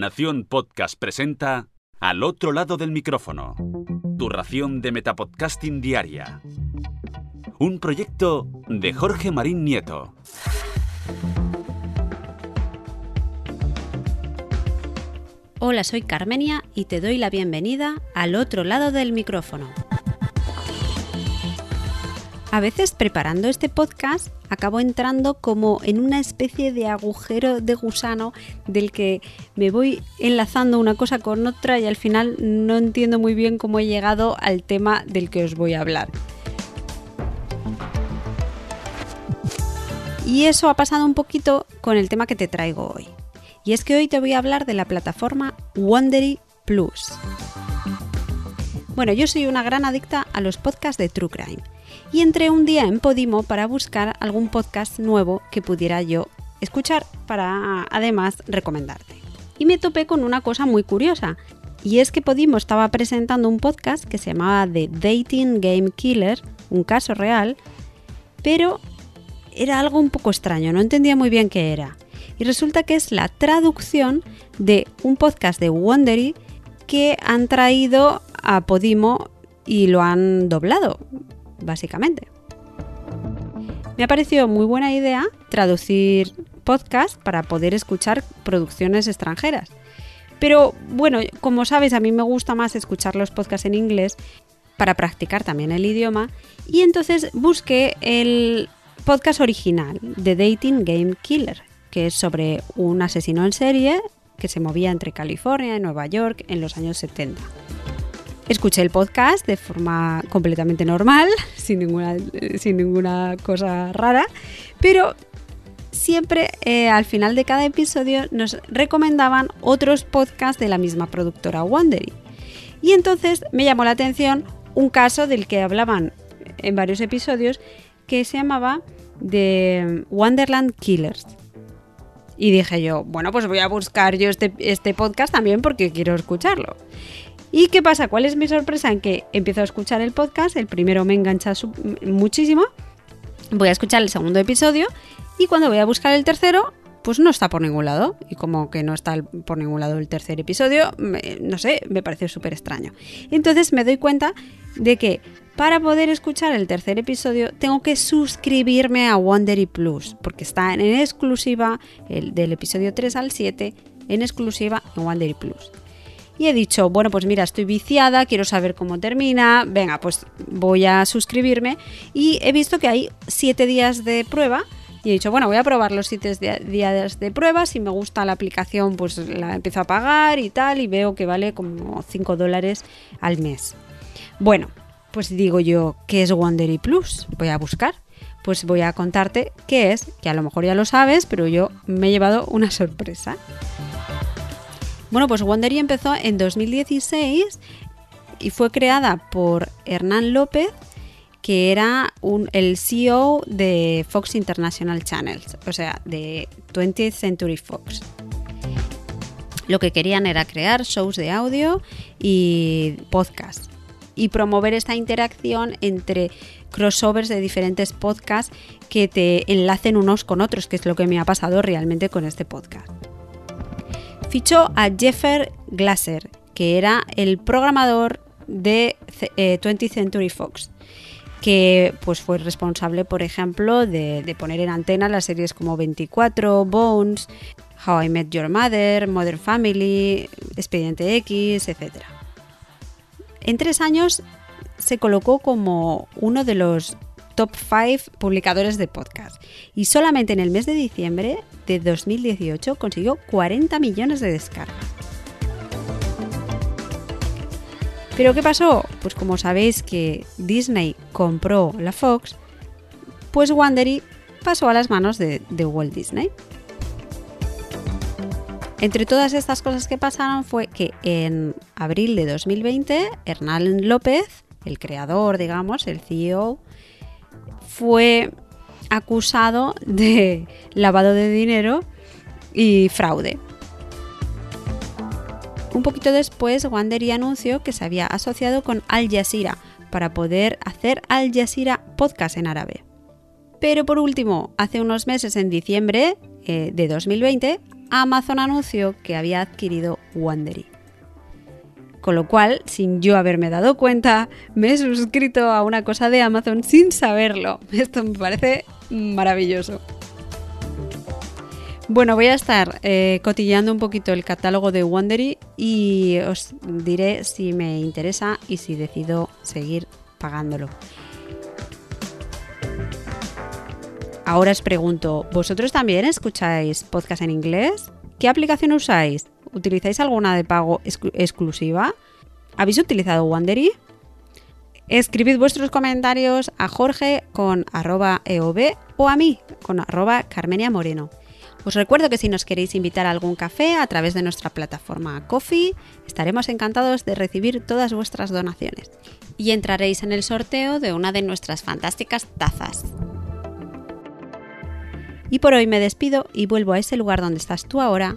Nación Podcast presenta Al otro lado del micrófono. Tu ración de Metapodcasting Diaria. Un proyecto de Jorge Marín Nieto. Hola, soy Carmenia y te doy la bienvenida al otro lado del micrófono. A veces preparando este podcast acabo entrando como en una especie de agujero de gusano del que me voy enlazando una cosa con otra y al final no entiendo muy bien cómo he llegado al tema del que os voy a hablar. Y eso ha pasado un poquito con el tema que te traigo hoy. Y es que hoy te voy a hablar de la plataforma Wondery Plus. Bueno, yo soy una gran adicta a los podcasts de True Crime y entré un día en Podimo para buscar algún podcast nuevo que pudiera yo escuchar para además recomendarte. Y me topé con una cosa muy curiosa, y es que Podimo estaba presentando un podcast que se llamaba The Dating Game Killer, un caso real, pero era algo un poco extraño, no entendía muy bien qué era. Y resulta que es la traducción de un podcast de Wondery que han traído a Podimo y lo han doblado básicamente. Me ha parecido muy buena idea traducir podcast para poder escuchar producciones extranjeras. Pero bueno, como sabes, a mí me gusta más escuchar los podcasts en inglés para practicar también el idioma. Y entonces busqué el podcast original de Dating Game Killer, que es sobre un asesino en serie que se movía entre California y Nueva York en los años 70. Escuché el podcast de forma completamente normal, sin ninguna, sin ninguna cosa rara, pero siempre eh, al final de cada episodio nos recomendaban otros podcasts de la misma productora Wondery. Y entonces me llamó la atención un caso del que hablaban en varios episodios que se llamaba The Wonderland Killers. Y dije yo, bueno, pues voy a buscar yo este, este podcast también porque quiero escucharlo. ¿Y qué pasa? ¿Cuál es mi sorpresa? En que empiezo a escuchar el podcast, el primero me engancha muchísimo, voy a escuchar el segundo episodio y cuando voy a buscar el tercero, pues no está por ningún lado. Y como que no está por ningún lado el tercer episodio, no sé, me parece súper extraño. Entonces me doy cuenta de que para poder escuchar el tercer episodio tengo que suscribirme a Wondery Plus, porque está en exclusiva el, del episodio 3 al 7, en exclusiva en Wondery Plus y he dicho, bueno, pues mira, estoy viciada, quiero saber cómo termina, venga, pues voy a suscribirme y he visto que hay 7 días de prueba y he dicho, bueno, voy a probar los 7 días de prueba, si me gusta la aplicación pues la empiezo a pagar y tal y veo que vale como 5 dólares al mes. Bueno, pues digo yo, ¿qué es Wondery Plus? Voy a buscar. Pues voy a contarte qué es, que a lo mejor ya lo sabes, pero yo me he llevado una sorpresa. Bueno, pues Wondery empezó en 2016 y fue creada por Hernán López, que era el CEO de Fox International Channels, o sea, de 20th Century Fox. Lo que querían era crear shows de audio y podcast y promover esta interacción entre crossovers de diferentes podcasts que te enlacen unos con otros, que es lo que me ha pasado realmente con este podcast fichó a Jeffer Glasser, que era el programador de 20th eh, Century Fox que pues fue responsable, por ejemplo, de, poner en antena las series como 24, Bones, How I Met Your Mother, Modern Family, Expediente X, etc. En tres años se colocó como uno de los top 5 publicadores de podcast y solamente en el mes de diciembre de 2018 consiguió 40 millones de descargas. ¿Pero qué pasó? Pues como sabéis que Disney compró la Fox, pues Wandery pasó a las manos de, de Walt Disney. Entre todas estas cosas que pasaron fue que en abril de 2020 Hernán López, el creador, digamos, el CEO, fue acusado de lavado de dinero y fraude. Un poquito después, Wandery anunció que se había asociado con Al Jazeera para poder hacer Al Jazeera podcast en árabe. Pero por último, hace unos meses, en diciembre eh, de 2020, Amazon anunció que había adquirido Wandery. Con lo cual, sin yo haberme dado cuenta, me he suscrito a una cosa de Amazon sin saberlo. Esto me parece maravilloso. Bueno, voy a estar eh, cotilleando un poquito el catálogo de Wondery y os diré si me interesa y si decido seguir pagándolo. Ahora os pregunto, ¿vosotros también escucháis podcast en inglés? ¿Qué aplicación usáis? ¿Utilizáis alguna de pago exclusiva? ¿Habéis utilizado Wandery? Escribid vuestros comentarios a Jorge con arroba eov o a mí con arroba Carmenia Moreno. Os recuerdo que si nos queréis invitar a algún café a través de nuestra plataforma Coffee, estaremos encantados de recibir todas vuestras donaciones y entraréis en el sorteo de una de nuestras fantásticas tazas. Y por hoy me despido y vuelvo a ese lugar donde estás tú ahora,